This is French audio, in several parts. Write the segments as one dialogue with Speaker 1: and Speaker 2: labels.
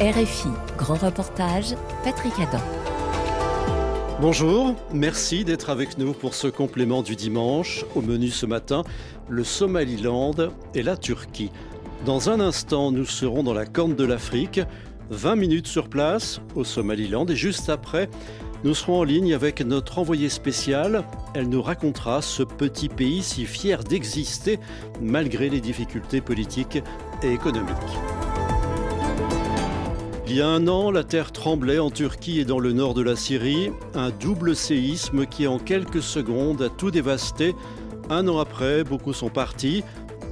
Speaker 1: RFI, grand reportage, Patrick Adam.
Speaker 2: Bonjour, merci d'être avec nous pour ce complément du dimanche. Au menu ce matin, le Somaliland et la Turquie. Dans un instant, nous serons dans la corne de l'Afrique, 20 minutes sur place au Somaliland et juste après, nous serons en ligne avec notre envoyée spéciale. Elle nous racontera ce petit pays si fier d'exister malgré les difficultés politiques et économiques. Il y a un an, la terre tremblait en Turquie et dans le nord de la Syrie. Un double séisme qui en quelques secondes a tout dévasté. Un an après, beaucoup sont partis,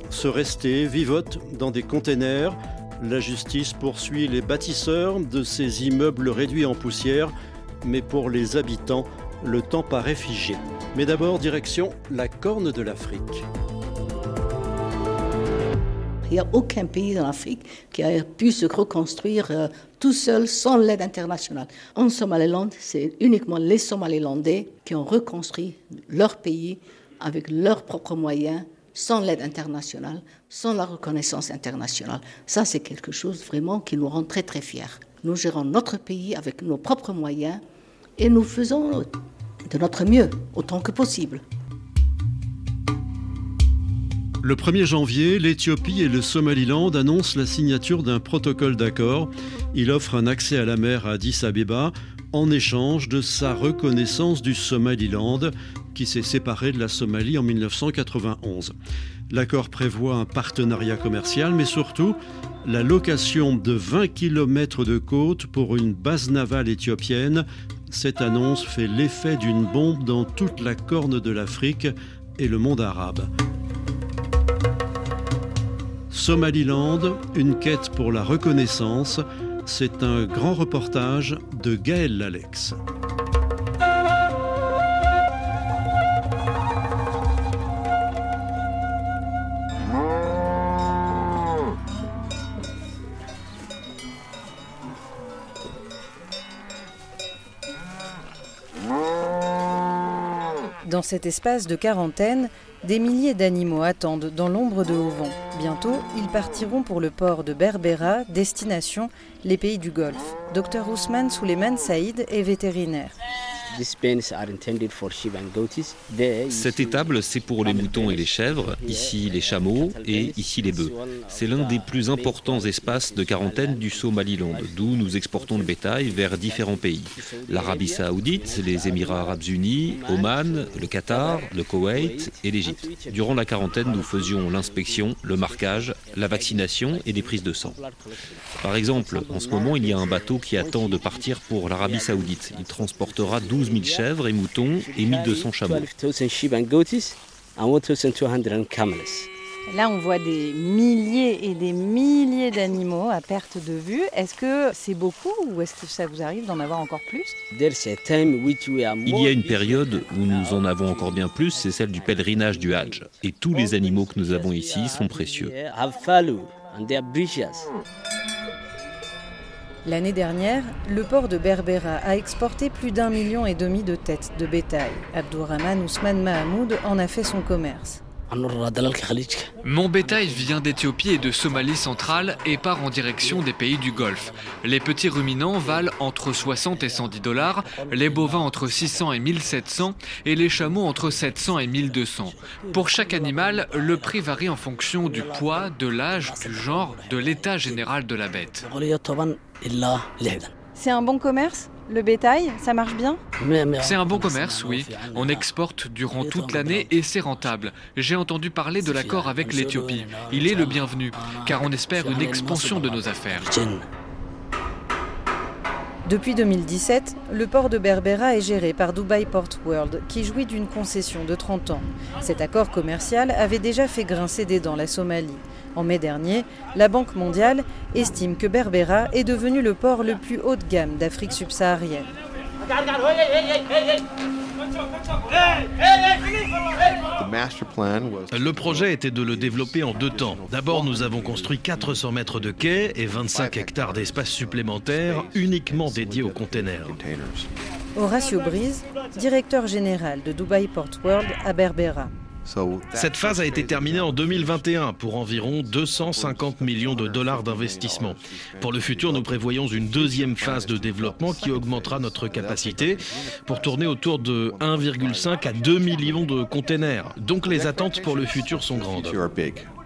Speaker 2: se rester, vivotent dans des containers. La justice poursuit les bâtisseurs de ces immeubles réduits en poussière mais pour les habitants, le temps paraît figé. Mais d'abord, direction la Corne de l'Afrique.
Speaker 3: Il n'y a aucun pays dans l'Afrique qui a pu se reconstruire euh, tout seul sans l'aide internationale. En Somaliland, c'est uniquement les Somalilandais qui ont reconstruit leur pays avec leurs propres moyens, sans l'aide internationale, sans la reconnaissance internationale. Ça, c'est quelque chose vraiment qui nous rend très très fiers. Nous gérons notre pays avec nos propres moyens et nous faisons de notre mieux autant que possible.
Speaker 2: Le 1er janvier, l'Éthiopie et le Somaliland annoncent la signature d'un protocole d'accord. Il offre un accès à la mer à Addis Abeba en échange de sa reconnaissance du Somaliland, qui s'est séparé de la Somalie en 1991. L'accord prévoit un partenariat commercial, mais surtout la location de 20 km de côte pour une base navale éthiopienne. Cette annonce fait l'effet d'une bombe dans toute la corne de l'Afrique et le monde arabe. Somaliland, une quête pour la reconnaissance, c'est un grand reportage de Gaël Lalex.
Speaker 4: Dans cet espace de quarantaine, des milliers d'animaux attendent dans l'ombre de Haut-Vent. Bientôt, ils partiront pour le port de Berbera, destination les pays du Golfe. Dr Ousmane Souleiman Saïd est vétérinaire.
Speaker 5: Cette étable, c'est pour les moutons et les chèvres, ici les chameaux et ici les bœufs. C'est l'un des plus importants espaces de quarantaine du Somaliland, d'où nous exportons le bétail vers différents pays. L'Arabie saoudite, les Émirats arabes unis, Oman, le Qatar, le Koweït et l'Égypte. Durant la quarantaine, nous faisions l'inspection, le marquage, la vaccination et des prises de sang. Par exemple, en ce moment, il y a un bateau qui attend de partir pour l'Arabie saoudite. Il transportera 12 000 chèvres et moutons et 1200 chameaux.
Speaker 4: Là, on voit des milliers et des milliers d'animaux à perte de vue. Est-ce que c'est beaucoup ou est-ce que ça vous arrive d'en avoir encore plus?
Speaker 5: Il y a une période où nous en avons encore bien plus, c'est celle du pèlerinage du Hajj. Et tous les animaux que nous avons ici sont précieux.
Speaker 4: L'année dernière, le port de Berbera a exporté plus d'un million et demi de têtes de bétail. Abdourahman Ousmane Mahamoud en a fait son commerce.
Speaker 6: Mon bétail vient d'Éthiopie et de Somalie centrale et part en direction des pays du Golfe. Les petits ruminants valent entre 60 et 110 dollars, les bovins entre 600 et 1700 et les chameaux entre 700 et 1200. Pour chaque animal, le prix varie en fonction du poids, de l'âge, du genre, de l'état général de la bête.
Speaker 4: C'est un bon commerce le bétail, ça marche bien
Speaker 6: C'est un bon commerce, oui. On exporte durant toute l'année et c'est rentable. J'ai entendu parler de l'accord avec l'Éthiopie. Il est le bienvenu, car on espère une expansion de nos affaires.
Speaker 4: Depuis 2017, le port de Berbera est géré par Dubai Port World, qui jouit d'une concession de 30 ans. Cet accord commercial avait déjà fait grincer des dents la Somalie. En mai dernier, la Banque mondiale estime que Berbera est devenu le port le plus haut de gamme d'Afrique subsaharienne.
Speaker 7: Le projet était de le développer en deux temps. D'abord, nous avons construit 400 mètres de quais et 25 hectares d'espace supplémentaire uniquement dédiés aux containers.
Speaker 4: Horacio Brise, directeur général de Dubai Port World à Berbera.
Speaker 7: Cette phase a été terminée en 2021 pour environ 250 millions de dollars d'investissement. Pour le futur, nous prévoyons une deuxième phase de développement qui augmentera notre capacité pour tourner autour de 1,5 à 2 millions de containers. Donc les attentes pour le futur sont grandes.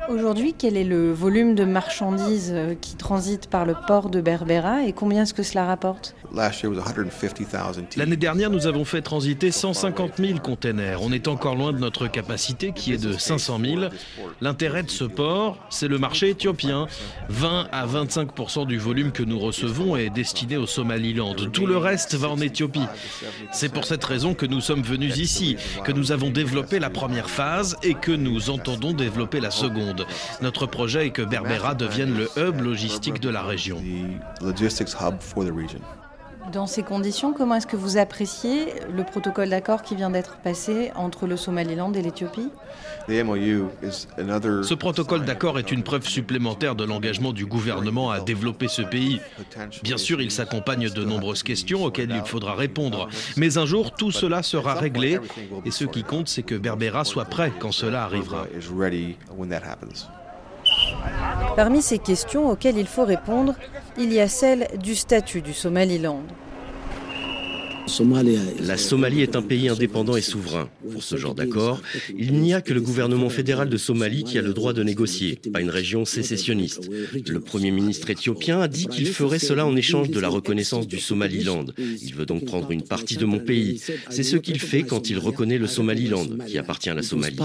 Speaker 4: Aujourd'hui, quel est le volume de marchandises euh, qui transitent par le port de Berbera et combien est-ce que cela rapporte?
Speaker 7: L'année dernière, nous avons fait transiter 150 000 containers. On est encore loin de notre capacité qui est de 500 000. L'intérêt de ce port, c'est le marché éthiopien. 20 à 25% du volume que nous recevons est destiné au Somaliland. Tout le reste va en Éthiopie. C'est pour cette raison que nous sommes venus ici, que nous avons développé la première phase et que nous entendons développer la seconde. Notre projet est que Berbera devienne le hub logistique de la région.
Speaker 4: Dans ces conditions, comment est-ce que vous appréciez le protocole d'accord qui vient d'être passé entre le Somaliland et l'Éthiopie?
Speaker 7: Ce protocole d'accord est une preuve supplémentaire de l'engagement du gouvernement à développer ce pays. Bien sûr, il s'accompagne de nombreuses questions auxquelles il faudra répondre. Mais un jour, tout cela sera réglé et ce qui compte, c'est que Berbera soit prêt quand cela arrivera.
Speaker 4: Parmi ces questions auxquelles il faut répondre, il y a celle du statut du Somaliland.
Speaker 8: La Somalie est un pays indépendant et souverain. Pour ce genre d'accord, il n'y a que le gouvernement fédéral de Somalie qui a le droit de négocier, pas une région sécessionniste. Le Premier ministre éthiopien a dit qu'il ferait cela en échange de la reconnaissance du Somaliland. Il veut donc prendre une partie de mon pays. C'est ce qu'il fait quand il reconnaît le Somaliland, qui appartient à la Somalie.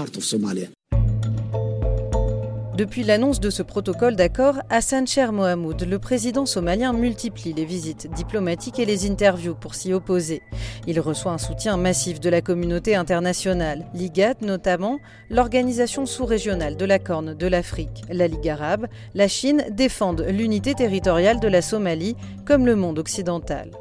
Speaker 4: Depuis l'annonce de ce protocole d'accord, Hassan Cher Mohamoud, le président somalien, multiplie les visites diplomatiques et les interviews pour s'y opposer. Il reçoit un soutien massif de la communauté internationale, l'IGAT notamment, l'organisation sous-régionale de la Corne de l'Afrique, la Ligue arabe, la Chine défendent l'unité territoriale de la Somalie comme le monde occidental.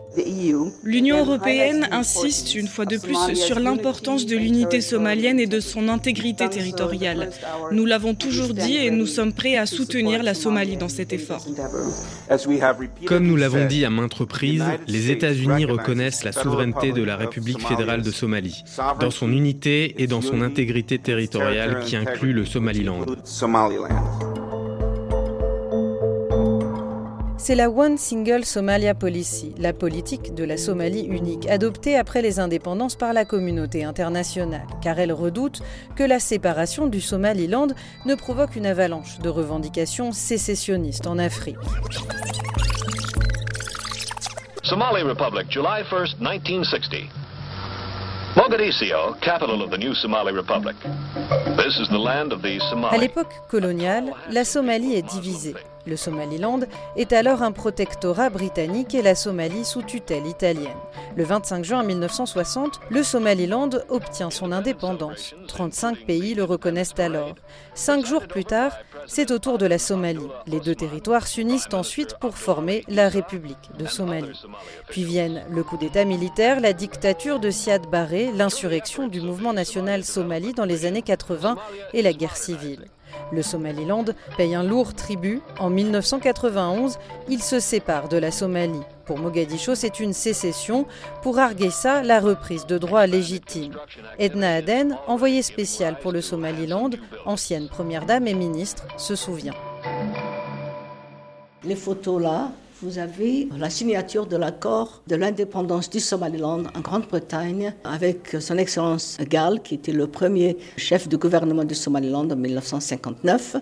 Speaker 9: L'Union européenne insiste une fois de plus sur l'importance de l'unité somalienne et de son intégrité territoriale. Nous l'avons toujours dit et nous sommes prêts à soutenir la Somalie dans cet effort.
Speaker 10: Comme nous l'avons dit à maintes reprises, les États-Unis reconnaissent la souveraineté de la République fédérale de Somalie, dans son unité et dans son intégrité territoriale qui inclut le Somaliland.
Speaker 4: C'est la One Single Somalia Policy, la politique de la Somalie unique, adoptée après les indépendances par la communauté internationale, car elle redoute que la séparation du Somaliland ne provoque une avalanche de revendications sécessionnistes en Afrique. Somali Republic, July 1st, 1960. Mogadiscio, capital of the new Somali Republic. This is the land of the Somali. À l'époque coloniale, la Somalie est divisée. Le Somaliland est alors un protectorat britannique et la Somalie sous tutelle italienne. Le 25 juin 1960, le Somaliland obtient son indépendance. 35 pays le reconnaissent alors. Cinq jours plus tard, c'est au tour de la Somalie. Les deux territoires s'unissent ensuite pour former la République de Somalie. Puis viennent le coup d'État militaire, la dictature de Siad Barre, l'insurrection du mouvement national somali dans les années 80 et la guerre civile. Le Somaliland paye un lourd tribut. En 1991, il se sépare de la Somalie. Pour Mogadiscio, c'est une sécession. Pour Hargeisa, la reprise de droits légitimes. Edna Aden, envoyée spéciale pour le Somaliland, ancienne première dame et ministre, se souvient.
Speaker 3: Les photos là, vous avez la signature de l'accord de l'indépendance du Somaliland en Grande-Bretagne avec son Excellence Gall, qui était le premier chef de gouvernement du Somaliland en 1959.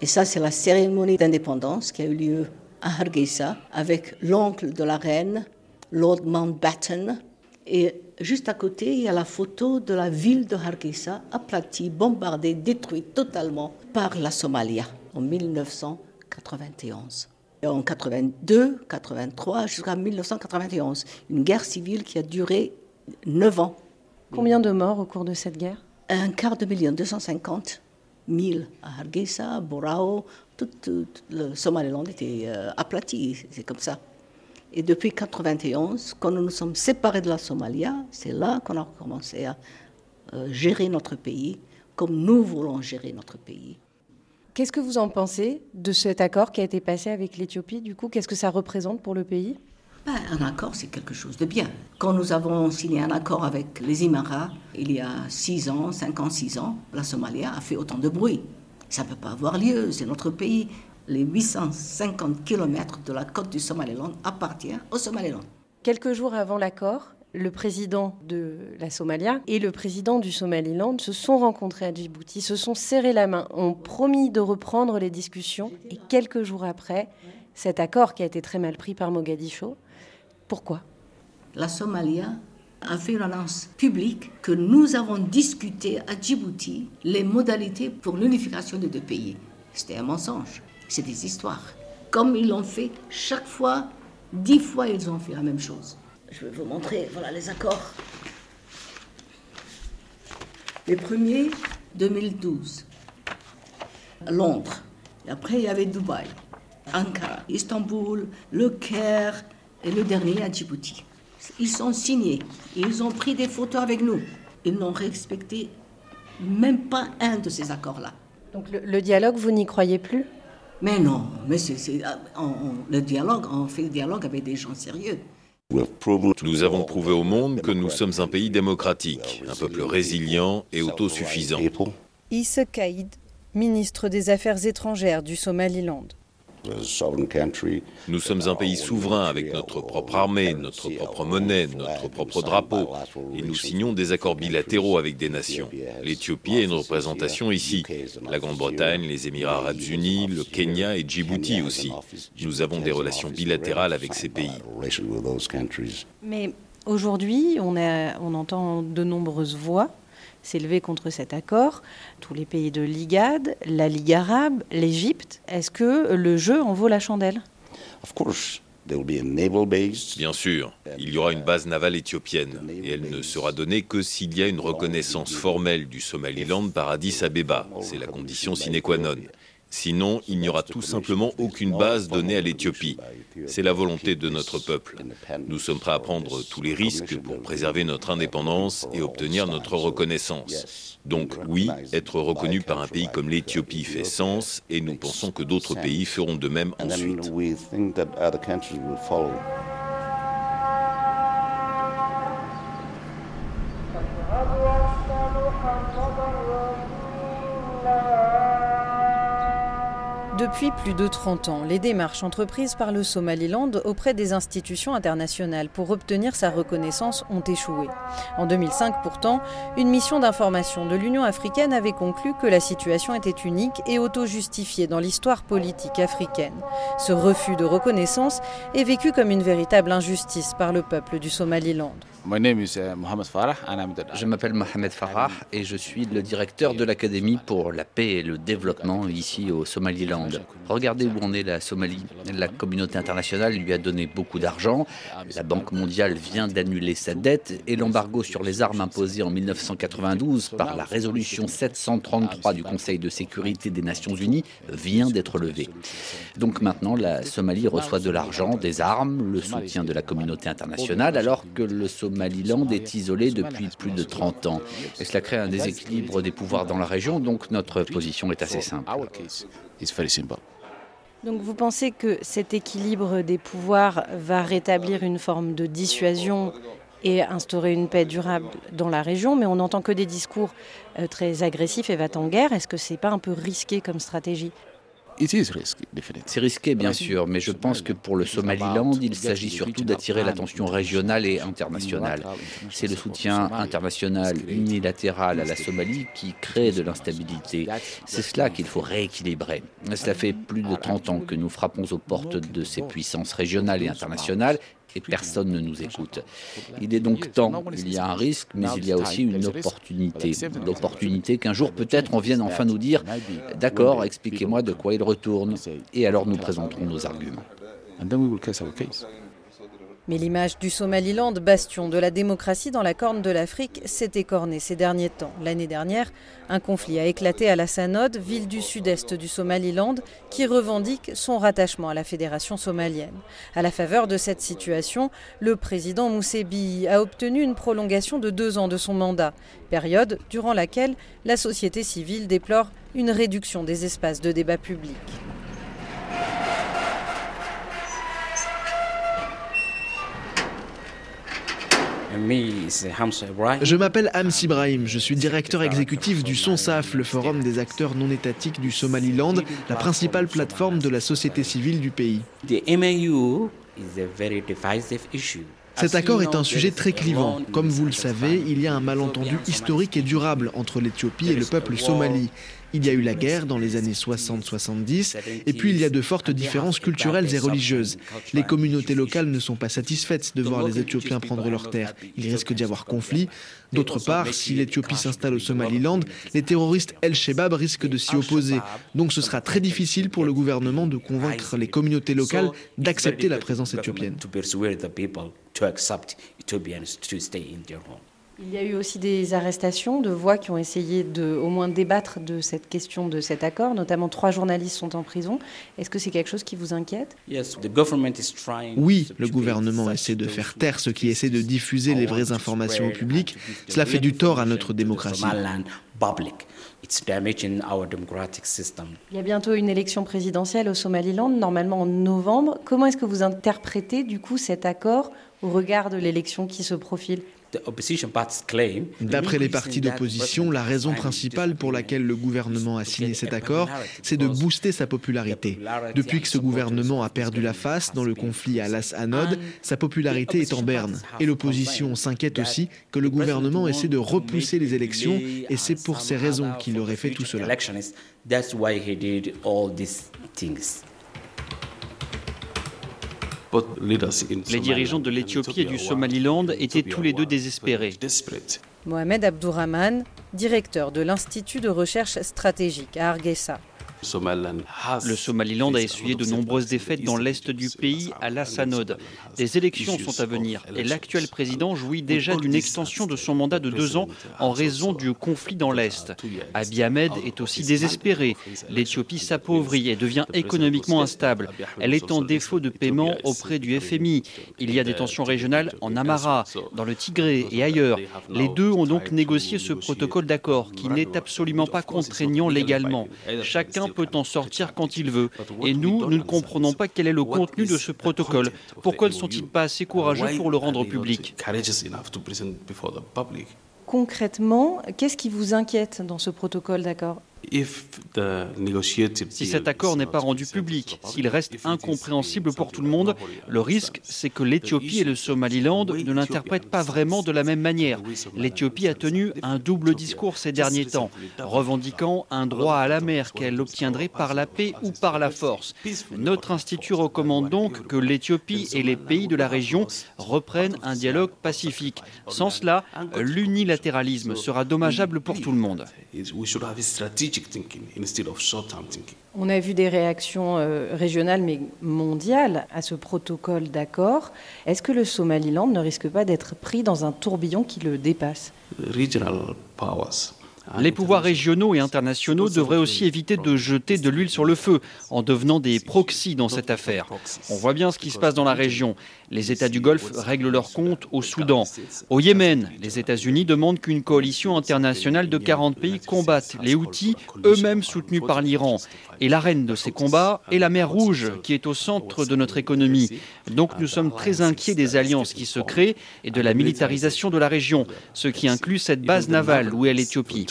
Speaker 3: Et ça, c'est la cérémonie d'indépendance qui a eu lieu à Hargeisa avec l'oncle de la reine, Lord Mountbatten. Et juste à côté, il y a la photo de la ville de Hargeisa, aplatie, bombardée, détruite totalement par la Somalia en 1991 en 82, 83 jusqu'à 1991. Une guerre civile qui a duré 9 ans.
Speaker 4: Combien de morts au cours de cette guerre?
Speaker 3: Un quart de million, 250 000 à Hargeisa, Borao, tout, le Somaliland était euh, aplati, c'est comme ça. Et depuis 91, quand nous nous sommes séparés de la Somalia, c'est là qu'on a commencé à euh, gérer notre pays comme nous voulons gérer notre pays.
Speaker 4: Qu'est-ce que vous en pensez de cet accord qui a été passé avec l'Éthiopie Du coup, qu'est-ce que ça représente pour le pays?
Speaker 3: Ben, Un accord, c'est quelque chose de bien. Quand nous avons signé un accord avec les Émirats, il y a 6 ans, 5 ans, 6 ans, la Somalie a fait autant de bruit. Ça ne peut pas avoir lieu, c'est notre pays. Les 850 km de la côte du Somaliland appartiennent au Somaliland.
Speaker 4: Quelques jours avant l'accord, le président de la Somalia et le président du Somaliland se sont rencontrés à Djibouti, se sont serrés la main, ont promis de reprendre les discussions et quelques jours après, cet accord qui a été très mal pris par Mogadiscio. Pourquoi?
Speaker 3: La Somalia a fait une annonce publique que nous avons discuté à Djibouti les modalités pour l'unification des deux pays. C'était un mensonge, c'est des histoires. Comme ils l'ont fait chaque fois, dix fois ils ont fait la même chose. Je vais vous montrer, voilà les accords. Les premiers, 2012, Londres. Et après, il y avait Dubaï, Ankara, Istanbul, Le Caire et le dernier à Djibouti. Ils sont signés. Ils ont pris des photos avec nous. Ils n'ont respecté même pas un de ces accords-là.
Speaker 4: Donc le, dialogue, vous n'y croyez plus?
Speaker 3: Mais non, mais c'est, le dialogue, on fait le dialogue avec des gens sérieux.
Speaker 11: Nous avons prouvé au monde que nous sommes un pays démocratique, un peuple résilient et autosuffisant.
Speaker 4: Issa Kaïd, ministre des Affaires étrangères du Somaliland.
Speaker 11: Nous sommes un pays souverain avec notre propre armée, notre propre monnaie, notre propre drapeau. Et nous signons des accords bilatéraux avec des nations. L'Éthiopie a une représentation ici. La Grande-Bretagne, les Émirats arabes unis, le Kenya et Djibouti aussi. Nous avons des relations bilatérales avec ces pays.
Speaker 4: Mais aujourd'hui, on, on entend de nombreuses voix s'élever contre cet accord. Tous les pays de l'IGAD, la Ligue arabe, l'Égypte. Est-ce que le jeu en vaut la chandelle?
Speaker 11: Bien sûr, il y aura une base navale éthiopienne et elle ne sera donnée que s'il y a une reconnaissance formelle du Somaliland par Addis Abeba. C'est la condition sine qua non. Sinon, il n'y aura tout simplement aucune base donnée à l'Éthiopie. C'est la volonté de notre peuple. Nous sommes prêts à prendre tous les risques pour préserver notre indépendance et obtenir notre reconnaissance. Donc oui, être reconnu par un pays comme l'Éthiopie fait sens et nous pensons que d'autres pays feront de même ensuite.
Speaker 4: Depuis plus de 30 ans, les démarches entreprises par le Somaliland auprès des institutions internationales pour obtenir sa reconnaissance ont échoué. En 2005 pourtant, une mission d'information de l'Union africaine avait conclu que la situation était unique et auto-justifiée dans l'histoire politique africaine. Ce refus de reconnaissance est vécu comme une véritable injustice par le peuple du Somaliland.
Speaker 12: Uh, je m'appelle Mohamed Farah et je suis le directeur de l'Académie pour la paix et le développement ici au Somaliland. Regardez où en est la Somalie. La communauté internationale lui a donné beaucoup d'argent. La Banque mondiale vient d'annuler sa dette et l'embargo sur les armes imposé en 1992 par la résolution 733 du Conseil de sécurité des Nations Unies vient d'être levé. Donc maintenant, la Somalie reçoit de l'argent, des armes, le soutien de la communauté internationale, alors que le Somaliland est isolé depuis plus de 30 ans. Et cela crée un déséquilibre des pouvoirs dans la région, donc notre position est assez simple.
Speaker 4: Donc vous pensez que cet équilibre des pouvoirs va rétablir une forme de dissuasion et instaurer une paix durable dans la région, mais on n'entend que des discours euh, très agressifs et va en guerre. Est-ce que c'est pas un peu risqué comme stratégie?
Speaker 12: C'est risqué, bien sûr, mais je pense que pour le Somaliland, il s'agit surtout d'attirer l'attention régionale et internationale. C'est le soutien international unilatéral à la Somalie qui crée de l'instabilité. C'est cela qu'il faut rééquilibrer. Cela fait plus de 30 ans que nous frappons aux portes de ces puissances régionales et internationales et personne ne nous écoute. Il est donc temps, il y a un risque, mais il y a aussi une opportunité. L'opportunité qu'un jour peut-être on vienne enfin nous dire, d'accord, expliquez-moi de quoi il retourne, et alors nous présenterons nos arguments.
Speaker 4: Mais l'image du Somaliland, bastion de la démocratie dans la corne de l'Afrique, s'est écornée ces derniers temps. L'année dernière, un conflit a éclaté à la Sanod, ville du sud-est du Somaliland, qui revendique son rattachement à la fédération somalienne. À la faveur de cette situation, le président Moussebi a obtenu une prolongation de deux ans de son mandat, période durant laquelle la société civile déplore une réduction des espaces de débat public.
Speaker 13: Je m'appelle Hams Ibrahim, je suis directeur exécutif du SONSAF, le forum des acteurs non étatiques du Somaliland, la principale plateforme de la société civile du pays. Cet accord est un sujet très clivant. Comme vous le savez, il y a un malentendu historique et durable entre l'Éthiopie et le peuple somali. Il y a eu la guerre dans les années 60-70, et puis il y a de fortes différences culturelles et religieuses. Les communautés locales ne sont pas satisfaites de voir les Éthiopiens prendre leurs terres. Il risque d'y avoir conflit. D'autre part, si l'Éthiopie s'installe au Somaliland, les terroristes El-Shebab risquent de s'y opposer. Donc ce sera très difficile pour le gouvernement de convaincre les communautés locales d'accepter la présence éthiopienne.
Speaker 4: Il y a eu aussi des arrestations de voix qui ont essayé de au moins débattre de cette question de cet accord, notamment trois journalistes sont en prison. Est-ce que c'est quelque chose qui vous inquiète?
Speaker 13: Oui, le gouvernement essaie de faire taire ceux qui essaient de diffuser les vraies informations au public. Cela fait du tort à notre démocratie.
Speaker 4: Il y a bientôt une élection présidentielle au Somaliland, normalement en novembre. Comment est-ce que vous interprétez du coup cet accord au regard de l'élection qui se profile?
Speaker 13: D'après les partis d'opposition, la raison principale pour laquelle le gouvernement a signé cet accord, c'est de booster sa popularité. Depuis que ce gouvernement a perdu la face dans le conflit à Las Anod, sa popularité est en berne. Et l'opposition s'inquiète aussi que le gouvernement essaie de repousser les élections, et c'est pour ces raisons qu'il aurait fait tout cela.
Speaker 14: Les dirigeants de l'Éthiopie et du Somaliland étaient tous les deux désespérés.
Speaker 4: Mohamed Abdourahman, directeur de l'Institut de recherche stratégique à Hargeisa.
Speaker 14: Le Somaliland a essuyé de nombreuses défaites dans l'est du pays à la Sanod. Des élections sont à venir et l'actuel président jouit déjà d'une extension de son mandat de deux ans en raison du conflit dans l'est. Abiy Ahmed est aussi désespéré. L'Éthiopie s'appauvrit et devient économiquement instable. Elle est en défaut de paiement auprès du FMI. Il y a des tensions régionales en Amara, dans le Tigré et ailleurs. Les deux ont donc négocié ce protocole d'accord qui n'est absolument pas contraignant légalement. Chacun peut en sortir quand il veut. Et nous, nous ne comprenons pas quel est le contenu de ce protocole. Pourquoi ne sont-ils pas assez courageux pour le rendre public?
Speaker 4: Concrètement, qu'est-ce qui vous inquiète dans ce protocole d'accord?
Speaker 14: Si cet accord n'est pas rendu public, s'il reste incompréhensible pour tout le monde, le risque, c'est que l'Éthiopie et le Somaliland ne l'interprètent pas vraiment de la même manière. L'Éthiopie a tenu un double discours ces derniers temps, revendiquant un droit à la mer qu'elle obtiendrait par la paix ou par la force. Notre institut recommande donc que l'Éthiopie et les pays de la région reprennent un dialogue pacifique. Sans cela, l'unilatéralisme sera dommageable pour tout le monde.
Speaker 4: On a vu des réactions euh, régionales mais mondiales à ce protocole d'accord. Est-ce que le Somaliland ne risque pas d'être pris dans un tourbillon qui le dépasse?
Speaker 14: Les pouvoirs régionaux et internationaux devraient aussi éviter de jeter de l'huile sur le feu en devenant des proxys dans cette affaire. On voit bien ce qui se passe dans la région. Les États du Golfe règlent leurs comptes au Soudan. Au Yémen, les États-Unis demandent qu'une coalition internationale de 40 pays combatte les Houthis, eux-mêmes soutenus par l'Iran. Et l'arène de ces combats est la mer Rouge, qui est au centre de notre économie. Donc nous sommes très inquiets des alliances qui se créent et de la militarisation de la région, ce qui inclut cette base navale où est l'Éthiopie.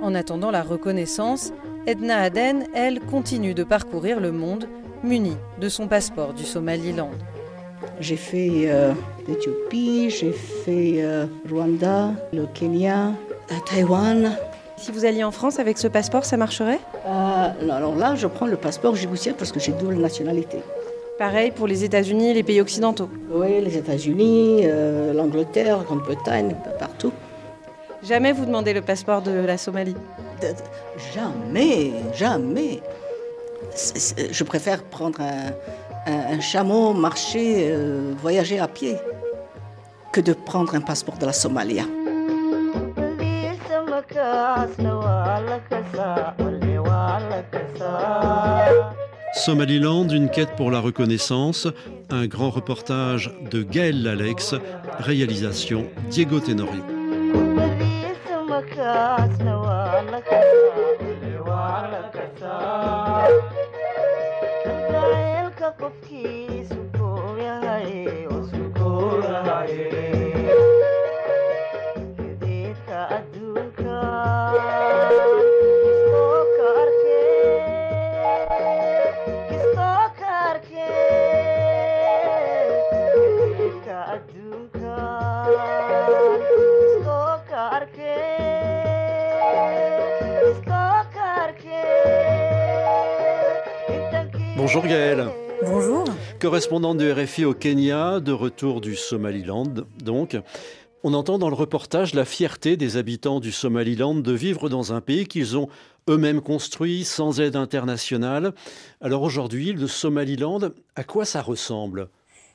Speaker 4: En attendant la reconnaissance, Edna Aden, elle, continue de parcourir le monde munie de son passeport du Somaliland.
Speaker 3: J'ai fait euh, l'Éthiopie, j'ai fait euh, Rwanda, le Kenya, Taïwan.
Speaker 4: Si vous alliez en France avec ce passeport, ça marcherait?
Speaker 3: Euh, Alors là, je prends le passeport djiboutien parce que j'ai double nationalité.
Speaker 4: Pareil pour les États-Unis et les pays occidentaux
Speaker 3: Oui, les États-Unis, euh, l'Angleterre, Grande-Bretagne, partout.
Speaker 4: Jamais vous demandez le passeport de la Somalie?
Speaker 3: Jamais, jamais. je préfère prendre un, chameau, marcher, euh, voyager à pied, que de prendre un passeport de la Somalie.
Speaker 2: Somaliland, une quête pour la reconnaissance, un grand reportage de Gaël Lalex, réalisation Diego Tenorio. Bonjour Gaëlle.
Speaker 15: Bonjour.
Speaker 2: Correspondante de RFI au Kenya, de retour du Somaliland donc. On entend dans le reportage la fierté des habitants du Somaliland de vivre dans un pays qu'ils ont eux-mêmes construit sans aide internationale. Alors aujourd'hui, le Somaliland, à quoi ça ressemble?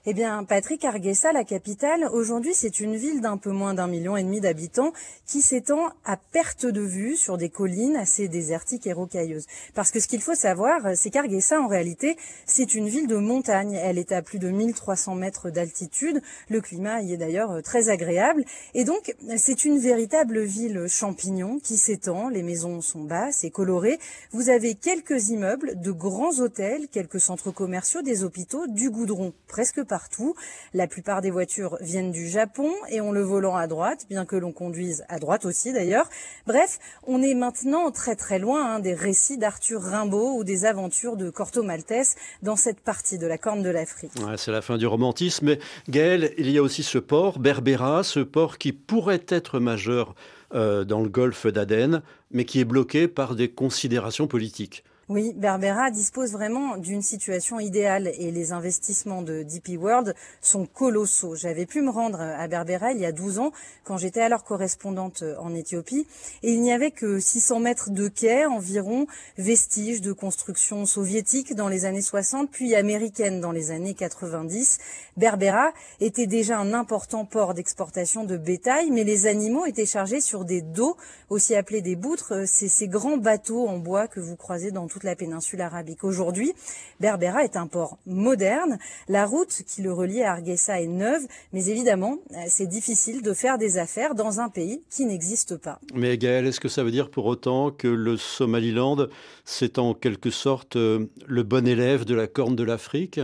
Speaker 15: Eh bien, Patrick Arguessa, la capitale, aujourd'hui, c'est une ville d'un peu moins d'un million et demi d'habitants qui s'étend à perte de vue sur des collines assez désertiques et rocailleuses. Parce que ce qu'il faut savoir, c'est qu'Arguessa, en réalité, c'est une ville de montagne. Elle est à plus de 1300 mètres d'altitude. Le climat y est d'ailleurs très agréable. Et donc, c'est une véritable ville champignon qui s'étend. Les maisons sont basses et colorées. Vous avez quelques immeubles, de grands hôtels, quelques centres commerciaux, des hôpitaux, du goudron presque pas partout. La plupart des voitures viennent du Japon et ont le volant à droite, bien que l'on conduise à droite aussi d'ailleurs. Bref, on est maintenant très très loin hein, des récits d'Arthur Rimbaud ou des aventures de Corto Maltese dans cette partie de la Corne de l'Afrique.
Speaker 2: c'est la fin du romantisme. Mais Gaël, il y a aussi ce port, Berbera, ce port qui pourrait être majeur euh, dans le golfe d'Aden, mais qui est bloqué par des considérations politiques.
Speaker 15: Oui, Berbera dispose vraiment d'une situation idéale et les investissements de DP World sont colossaux. J'avais pu me rendre à Berbera il y a 12 ans quand j'étais alors correspondante en Éthiopie et il n'y avait que 600 mètres de quai environ, vestiges de construction soviétique dans les années 60 puis américaine dans les années 90. Berbera était déjà un important port d'exportation de bétail mais les animaux étaient chargés sur des dos, aussi appelés des boutres, ces grands bateaux en bois que vous croisez dans tout la péninsule arabique. Aujourd'hui, Berbera est un port moderne. La route qui le relie à Hargeisa est neuve, mais évidemment, euh, c'est difficile de faire des affaires dans un pays qui n'existe pas.
Speaker 2: Mais Gaël, est-ce que ça veut dire pour autant que le Somaliland, c'est en quelque sorte euh, le bon élève de la Corne de l'Afrique?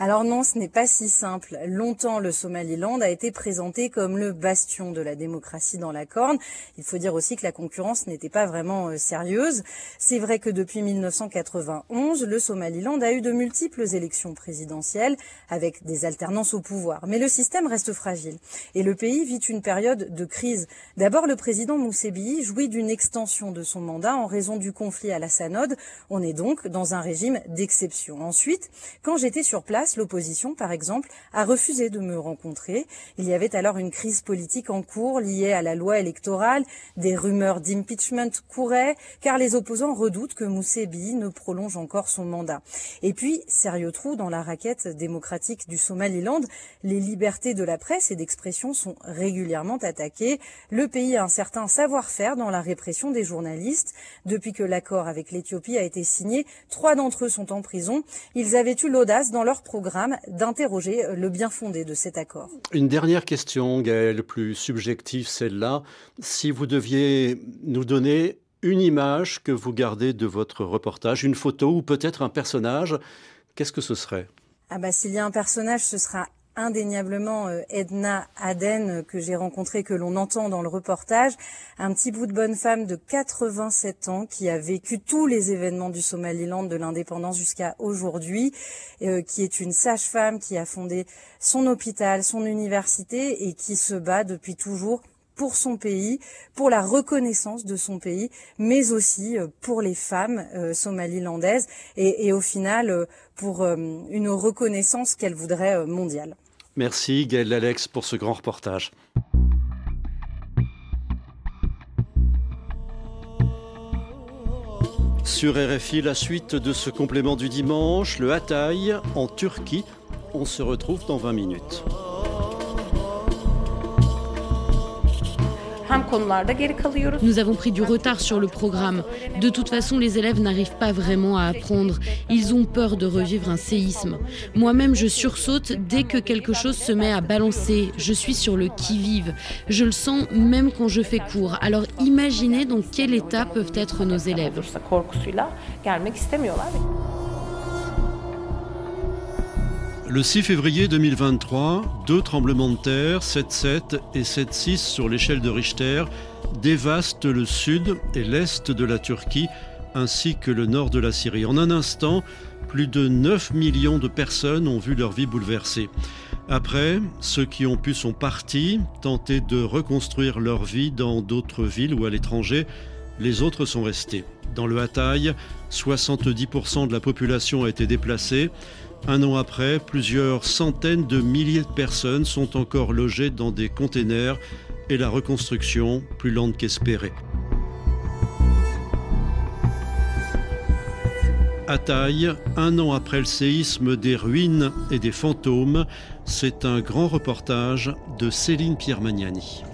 Speaker 15: Alors non, ce n'est pas si simple. Longtemps, le Somaliland a été présenté comme le bastion de la démocratie dans la Corne. Il faut dire aussi que la concurrence n'était pas vraiment euh, sérieuse. C'est vrai que depuis 1991, le Somaliland a eu de multiples élections présidentielles avec des alternances au pouvoir. Mais le système reste fragile et le pays vit une période de crise. D'abord, le président Moussebi jouit d'une extension de son mandat en raison du conflit à la Sanode. On est donc dans un régime d'exception. Ensuite, quand j'étais sur place, l'opposition, par exemple, a refusé de me rencontrer. Il y avait alors une crise politique en cours liée à la loi électorale. Des rumeurs d'impeachment couraient, car les opposants redoutent que Moussebi ne prolonge encore son mandat. Et puis, sérieux trou dans la raquette démocratique du Somaliland, les libertés de la presse et d'expression sont régulièrement attaquées. Le pays a un certain savoir-faire dans la répression des journalistes. Depuis que l'accord avec l'Éthiopie a été signé, trois d'entre eux sont en prison. Ils avaient eu l'audace dans leur d'interroger le bien fondé de cet accord.
Speaker 2: Une dernière question, Gaëlle, plus subjective celle-là. Si vous deviez nous donner une image que vous gardez de votre reportage, une photo ou peut-être un personnage, qu'est-ce que ce serait?
Speaker 15: Ah bah, S'il y a un personnage, ce sera indéniablement euh, Edna Aden euh, que j'ai rencontrée, que l'on entend dans le reportage, un petit bout de bonne femme de 87 ans qui a vécu tous les événements du Somaliland de l'indépendance jusqu'à aujourd'hui, euh, qui est une sage-femme qui a fondé son hôpital, son université et qui se bat depuis toujours pour son pays, pour la reconnaissance de son pays, mais aussi pour les femmes somalilandaises et, et, au final pour une reconnaissance qu'elle voudrait mondiale.
Speaker 2: Merci Gaël Alex pour ce grand reportage. Sur RFI, la suite de ce complément du dimanche, le Hatay en Turquie. On se retrouve dans 20 minutes.
Speaker 16: Nous avons pris du retard sur le programme. De toute façon, les élèves n'arrivent pas vraiment à apprendre. Ils ont peur de revivre un séisme. Moi-même, je sursaute dès que quelque chose se met à balancer. Je suis sur le qui-vive. Je le sens même quand je fais cours. Alors imaginez dans quel état peuvent être nos élèves.
Speaker 2: Le 6 février 2023, deux tremblements de terre, 7,7 et 7,6 sur l'échelle de Richter, dévastent le sud et l'est de la Turquie ainsi que le nord de la Syrie. En un instant, plus de 9 millions de personnes ont vu leur vie bouleversée. Après, ceux qui ont pu sont partis, tenter de reconstruire leur vie dans d'autres villes ou à l'étranger. Les autres sont restés. Dans le Hatay, 70% de la population a été déplacée. Un an après, plusieurs centaines de milliers de personnes sont encore logées dans des containers et la reconstruction plus lente qu'espérée. À taille, un an après le séisme des ruines et des fantômes, c'est un grand reportage de Céline Pierre-Magnani.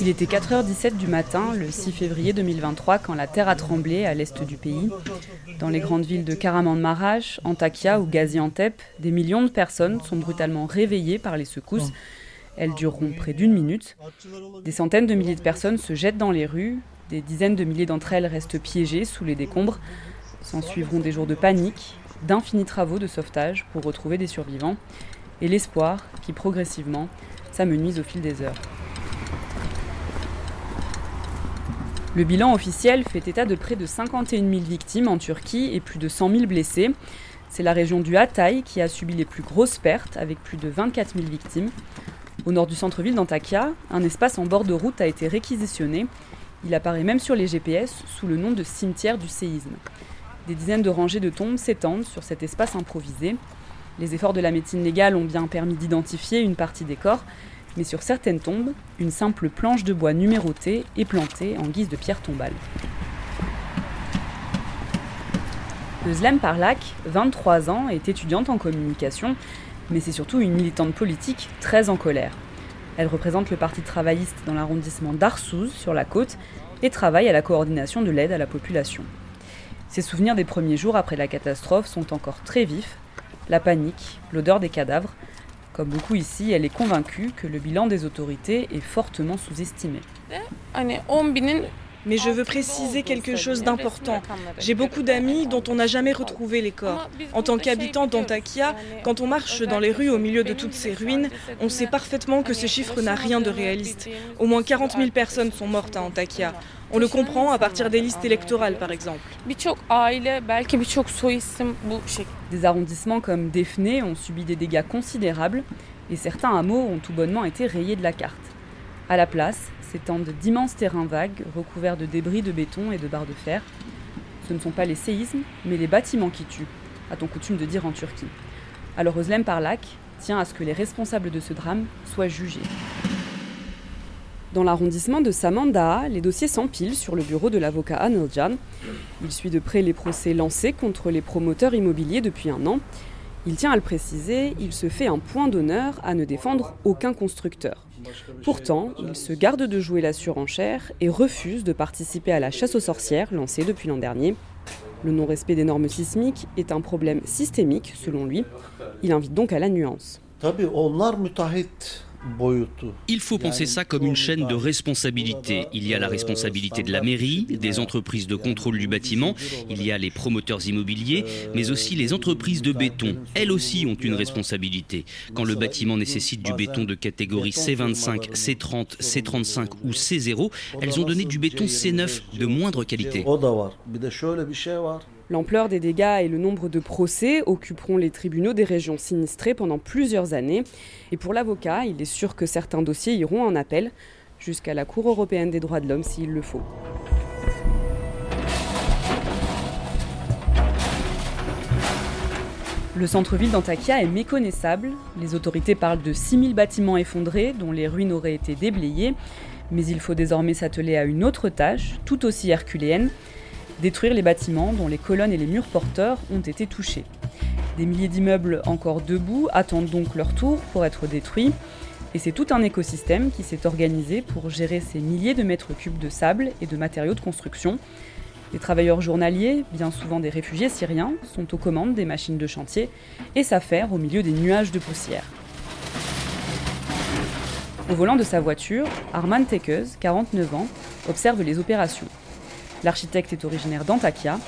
Speaker 17: Il était 4h17 du matin, le 6 février 2023, quand la terre a tremblé à l'est du pays. Dans les grandes villes de Karaman-Marash, Antakya ou Gaziantep, des millions de personnes sont brutalement réveillées par les secousses. Elles dureront près d'une minute. Des centaines de milliers de personnes se jettent dans les rues, des dizaines de milliers d'entre elles restent piégées sous les décombres. S'en suivront des jours de panique, d'infinis travaux de sauvetage pour retrouver des survivants, et l'espoir qui progressivement s'amenuise au fil des heures. Le bilan officiel fait état de près de 51 000 victimes en Turquie et plus de 100 000 blessés. C'est la région du Hatay qui a subi les plus grosses pertes avec plus de 24 000 victimes. Au nord du centre-ville d'Antakya, un espace en bord de route a été réquisitionné il apparaît même sur les GPS sous le nom de cimetière du séisme. Des dizaines de rangées de tombes s'étendent sur cet espace improvisé. Les efforts de la médecine légale ont bien permis d'identifier une partie des corps, mais sur certaines tombes, une simple planche de bois numérotée est plantée en guise de pierre tombale. Özlem Parlak, 23 ans, est étudiante en communication, mais c'est surtout une militante politique très en colère. Elle représente le Parti travailliste dans l'arrondissement d'Arsouz, sur la côte, et travaille à la coordination de l'aide à la population. Ses souvenirs des premiers jours après la catastrophe sont encore très vifs. La panique, l'odeur des cadavres. Comme beaucoup ici, elle est convaincue que le bilan des autorités est fortement sous-estimé.
Speaker 9: Mais je veux préciser quelque chose d'important. J'ai beaucoup d'amis dont on n'a jamais retrouvé les corps. En tant qu'habitant d'Antakya, quand on marche dans les rues au milieu de toutes ces ruines, on sait parfaitement que ce chiffre n'a rien de réaliste. Au moins 40 000 personnes sont mortes à Antakya. On le comprend à partir des listes électorales, par exemple.
Speaker 17: Des arrondissements comme Defne ont subi des dégâts considérables et certains hameaux ont tout bonnement été rayés de la carte. À la place, s'étendent d'immenses terrains vagues recouverts de débris de béton et de barres de fer. Ce ne sont pas les séismes, mais les bâtiments qui tuent, a-t-on coutume de dire en Turquie. Alors Özlem Parlak tient à ce que les responsables de ce drame soient jugés. Dans l'arrondissement de Samandağ, les dossiers s'empilent sur le bureau de l'avocat Aniljan. Il suit de près les procès lancés contre les promoteurs immobiliers depuis un an. Il tient à le préciser, il se fait un point d'honneur à ne défendre aucun constructeur. Pourtant, il se garde de jouer la surenchère et refuse de participer à la chasse aux sorcières lancée depuis l'an dernier. Le non-respect des normes sismiques est un problème systémique, selon lui. Il invite donc à la nuance.
Speaker 18: Il faut penser ça comme une chaîne de responsabilité. Il y a la responsabilité de la mairie, des entreprises de contrôle du bâtiment, il y a les promoteurs immobiliers, mais aussi les entreprises de béton. Elles aussi ont une responsabilité. Quand le bâtiment nécessite du béton de catégorie C25, C30, C35 ou C0, elles ont donné du béton C9 de moindre qualité.
Speaker 17: L'ampleur des dégâts et le nombre de procès occuperont les tribunaux des régions sinistrées pendant plusieurs années. Et pour l'avocat, il est sûr que certains dossiers iront en appel jusqu'à la Cour européenne des droits de l'homme s'il le faut. Le centre-ville d'Antakya est méconnaissable. Les autorités parlent de 6000 bâtiments effondrés dont les ruines auraient été déblayées. Mais il faut désormais s'atteler à une autre tâche, tout aussi herculéenne, détruire les bâtiments dont les colonnes et les murs porteurs ont été touchés. Des milliers d'immeubles encore debout attendent donc leur tour pour être détruits. Et c'est tout un écosystème qui s'est organisé pour gérer ces milliers de mètres cubes de sable et de matériaux de construction. Les travailleurs journaliers, bien souvent des réfugiés syriens, sont aux commandes des machines de chantier et s'affairent au milieu des nuages de poussière. Au volant de sa voiture, Arman Tekez, 49 ans, observe les opérations. L'architecte est originaire d'Antakya.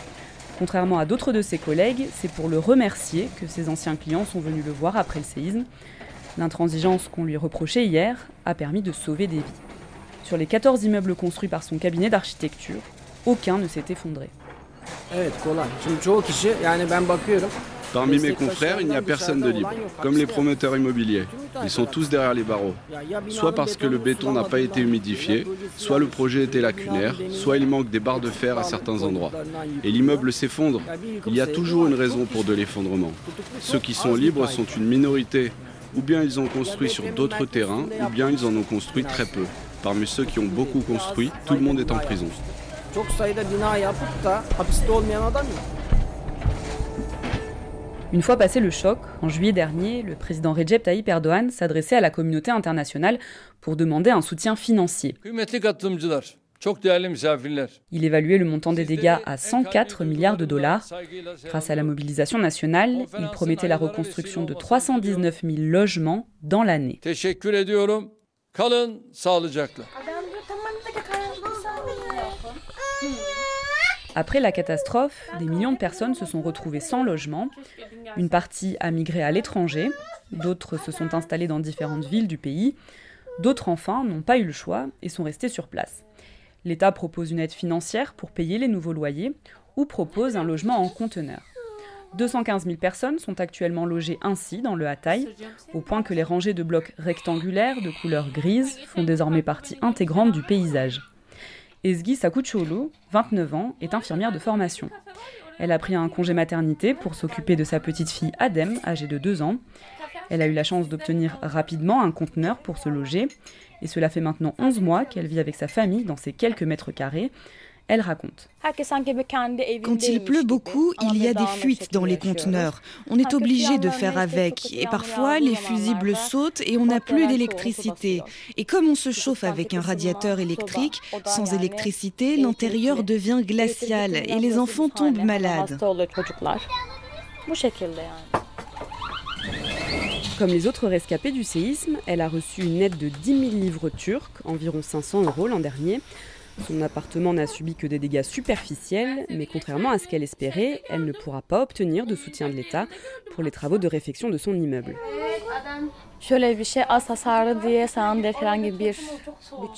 Speaker 17: Contrairement à d'autres de ses collègues, c'est pour le remercier que ses anciens clients sont venus le voir après le séisme. L'intransigeance qu'on lui reprochait hier a permis de sauver des vies. Sur les 14 immeubles construits par son cabinet d'architecture, aucun ne s'est effondré.
Speaker 19: Parmi mes confrères, il n'y a personne de libre, comme les promoteurs immobiliers. Ils sont tous derrière les barreaux. Soit parce que le béton n'a pas été humidifié, soit le projet était lacunaire, soit il manque des barres de fer à certains endroits. Et l'immeuble s'effondre. Il y a toujours une raison pour de l'effondrement. Ceux qui sont libres sont une minorité. Ou bien ils ont construit sur d'autres terrains, ou bien ils en ont construit très peu. Parmi ceux qui ont beaucoup construit, tout le monde est en prison.
Speaker 17: Une fois passé le choc, en juillet dernier, le président Recep Tayyip Erdogan s'adressait à la communauté internationale pour demander un soutien financier. Il évaluait le montant des dégâts à 104 milliards de dollars. Grâce à la mobilisation nationale, il promettait la reconstruction de 319 000 logements dans l'année. Après la catastrophe, des millions de personnes se sont retrouvées sans logement. Une partie a migré à l'étranger, d'autres se sont installées dans différentes villes du pays, d'autres enfin n'ont pas eu le choix et sont restés sur place. L'État propose une aide financière pour payer les nouveaux loyers ou propose un logement en conteneur. 215 000 personnes sont actuellement logées ainsi dans le Hatay, au point que les rangées de blocs rectangulaires de couleur grise font désormais partie intégrante du paysage. Ezgi Sakucholu, 29 ans, est infirmière de formation. Elle a pris un congé maternité pour s'occuper de sa petite fille Adem, âgée de 2 ans. Elle a eu la chance d'obtenir rapidement un conteneur pour se loger, et cela fait maintenant 11 mois qu'elle vit avec sa famille dans ces quelques mètres carrés. Elle raconte.
Speaker 20: Quand il pleut beaucoup, il y a des fuites dans les conteneurs. On est obligé de faire avec. Et parfois, les fusibles sautent et on n'a plus d'électricité. Et comme on se chauffe avec un radiateur électrique, sans électricité, l'intérieur devient glacial et les enfants tombent malades.
Speaker 17: Comme les autres rescapés du séisme, elle a reçu une aide de 10 000 livres turcs, environ 500 euros l'an dernier. Son appartement n'a subi que des dégâts superficiels, mais contrairement à ce qu'elle espérait, elle ne pourra pas obtenir de soutien de l'État pour les travaux de réfection de son immeuble.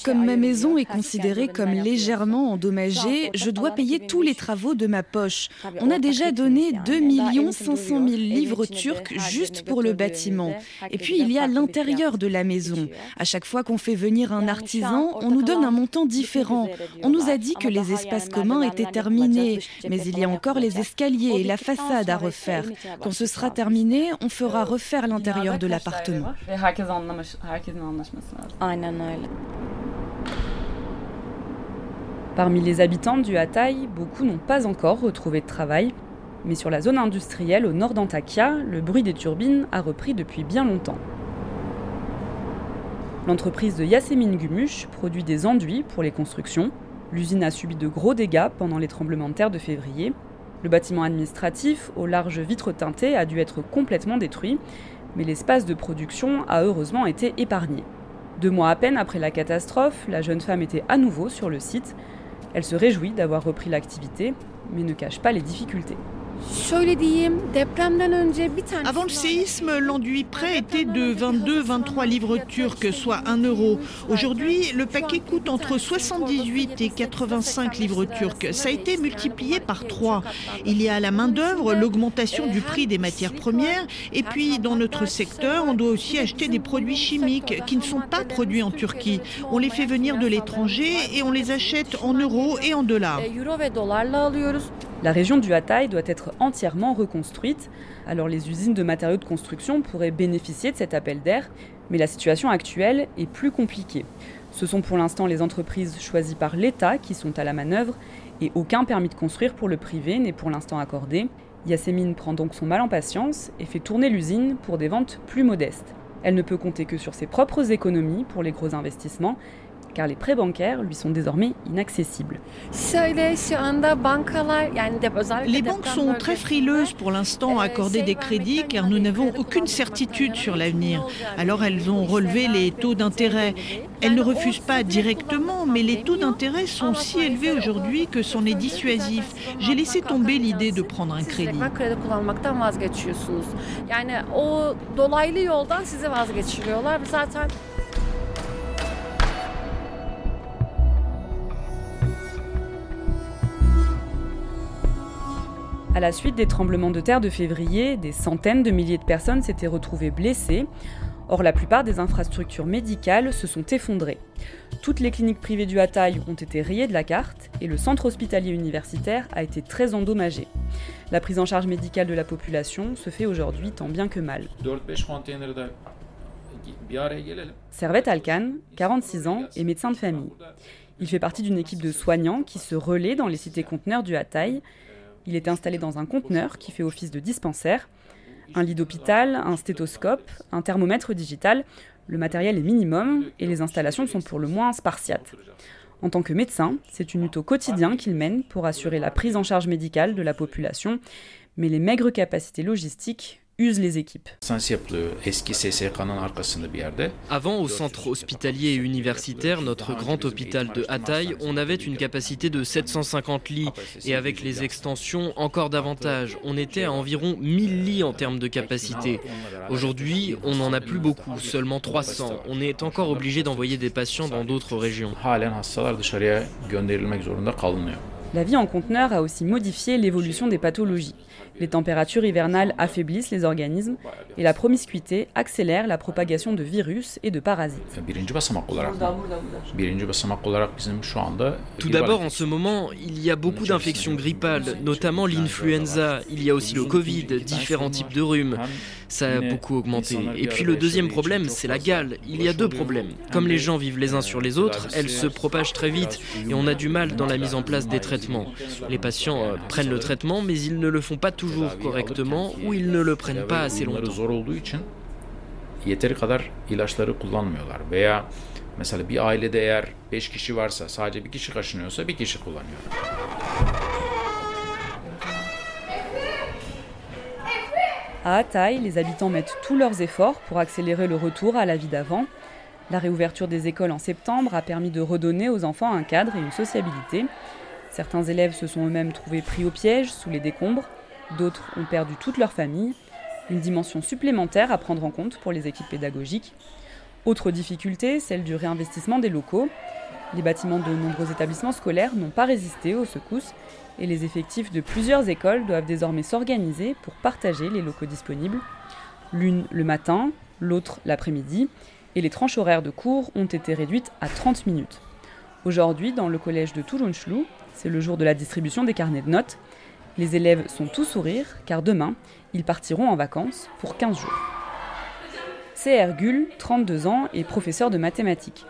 Speaker 20: Comme ma maison est considérée comme légèrement endommagée, je dois payer tous les travaux de ma poche. On a déjà donné 2 500 000 livres turcs juste pour le bâtiment. Et puis il y a l'intérieur de la maison. À chaque fois qu'on fait venir un artisan, on nous donne un montant différent. On nous a dit que les espaces communs étaient terminés, mais il y a encore les escaliers et la façade à refaire. Quand ce sera terminé, on fera refaire l'intérieur de l'appartement.
Speaker 17: Parmi les habitants du Hatay, beaucoup n'ont pas encore retrouvé de travail. Mais sur la zone industrielle au nord d'Antakya, le bruit des turbines a repris depuis bien longtemps. L'entreprise de Yasemin Gumush produit des enduits pour les constructions. L'usine a subi de gros dégâts pendant les tremblements de terre de février. Le bâtiment administratif, aux larges vitres teintées, a dû être complètement détruit mais l'espace de production a heureusement été épargné. Deux mois à peine après la catastrophe, la jeune femme était à nouveau sur le site. Elle se réjouit d'avoir repris l'activité, mais ne cache pas les difficultés.
Speaker 21: Avant le séisme, l'enduit prêt était de 22-23 livres turcs, soit 1 euro. Aujourd'hui, le paquet coûte entre 78 et 85 livres turcs. Ça a été multiplié par 3. Il y a la main-d'œuvre, l'augmentation du prix des matières premières, et puis dans notre secteur, on doit aussi acheter des produits chimiques qui ne sont pas produits en Turquie. On les fait venir de l'étranger et on les achète en euros et en dollars.
Speaker 17: La région du Hatay doit être entièrement reconstruite, alors les usines de matériaux de construction pourraient bénéficier de cet appel d'air, mais la situation actuelle est plus compliquée. Ce sont pour l'instant les entreprises choisies par l'État qui sont à la manœuvre et aucun permis de construire pour le privé n'est pour l'instant accordé. Yasemine prend donc son mal en patience et fait tourner l'usine pour des ventes plus modestes. Elle ne peut compter que sur ses propres économies pour les gros investissements car les prêts bancaires lui sont désormais inaccessibles.
Speaker 21: Les banques sont très frileuses pour l'instant à accorder des crédits car nous n'avons aucune certitude sur l'avenir. Alors elles ont relevé les taux d'intérêt. Elles ne refusent pas directement, mais les taux d'intérêt sont si élevés aujourd'hui que c'en est dissuasif. J'ai laissé tomber l'idée de prendre un crédit.
Speaker 17: À la suite des tremblements de terre de février, des centaines de milliers de personnes s'étaient retrouvées blessées. Or, la plupart des infrastructures médicales se sont effondrées. Toutes les cliniques privées du Hatay ont été rayées de la carte et le centre hospitalier universitaire a été très endommagé. La prise en charge médicale de la population se fait aujourd'hui tant bien que mal. Servet Alkan, 46 ans, est médecin de famille. Il fait partie d'une équipe de soignants qui se relaient dans les cités conteneurs du Hatay il est installé dans un conteneur qui fait office de dispensaire. Un lit d'hôpital, un stéthoscope, un thermomètre digital. Le matériel est minimum et les installations sont pour le moins spartiates. En tant que médecin, c'est une lutte au quotidien qu'il mène pour assurer la prise en charge médicale de la population, mais les maigres capacités logistiques usent les équipes.
Speaker 22: Avant, au centre hospitalier et universitaire, notre grand hôpital de Hatay, on avait une capacité de 750 lits et avec les extensions, encore davantage. On était à environ 1000 lits en termes de capacité. Aujourd'hui, on n'en a plus beaucoup, seulement 300. On est encore obligé d'envoyer des patients dans d'autres régions.
Speaker 17: La vie en conteneur a aussi modifié l'évolution des pathologies. Les températures hivernales affaiblissent les organismes et la promiscuité accélère la propagation de virus et de parasites.
Speaker 22: Tout d'abord, en ce moment, il y a beaucoup d'infections grippales, notamment l'influenza. Il y a aussi le Covid, différents types de rhumes. Ça a beaucoup augmenté. Et puis le deuxième problème, c'est la gale. Il y a deux problèmes. Comme les gens vivent les uns sur les autres, elles se propagent très vite et on a du mal dans la mise en place des traitements. Les patients euh, prennent le traitement, mais ils ne le font pas toujours correctement ou ils ne le prennent pas assez longtemps.
Speaker 17: À Hatay, les habitants mettent tous leurs efforts pour accélérer le retour à la vie d'avant. La réouverture des écoles en septembre a permis de redonner aux enfants un cadre et une sociabilité. Certains élèves se sont eux-mêmes trouvés pris au piège sous les décombres, d'autres ont perdu toute leur famille. Une dimension supplémentaire à prendre en compte pour les équipes pédagogiques. Autre difficulté, celle du réinvestissement des locaux. Les bâtiments de nombreux établissements scolaires n'ont pas résisté aux secousses et les effectifs de plusieurs écoles doivent désormais s'organiser pour partager les locaux disponibles, l'une le matin, l'autre l'après-midi, et les tranches horaires de cours ont été réduites à 30 minutes. Aujourd'hui, dans le collège de Toulonchlou, c'est le jour de la distribution des carnets de notes. Les élèves sont tous sourires car demain, ils partiront en vacances pour 15 jours. C.R. Gull, 32 ans, est professeur de mathématiques.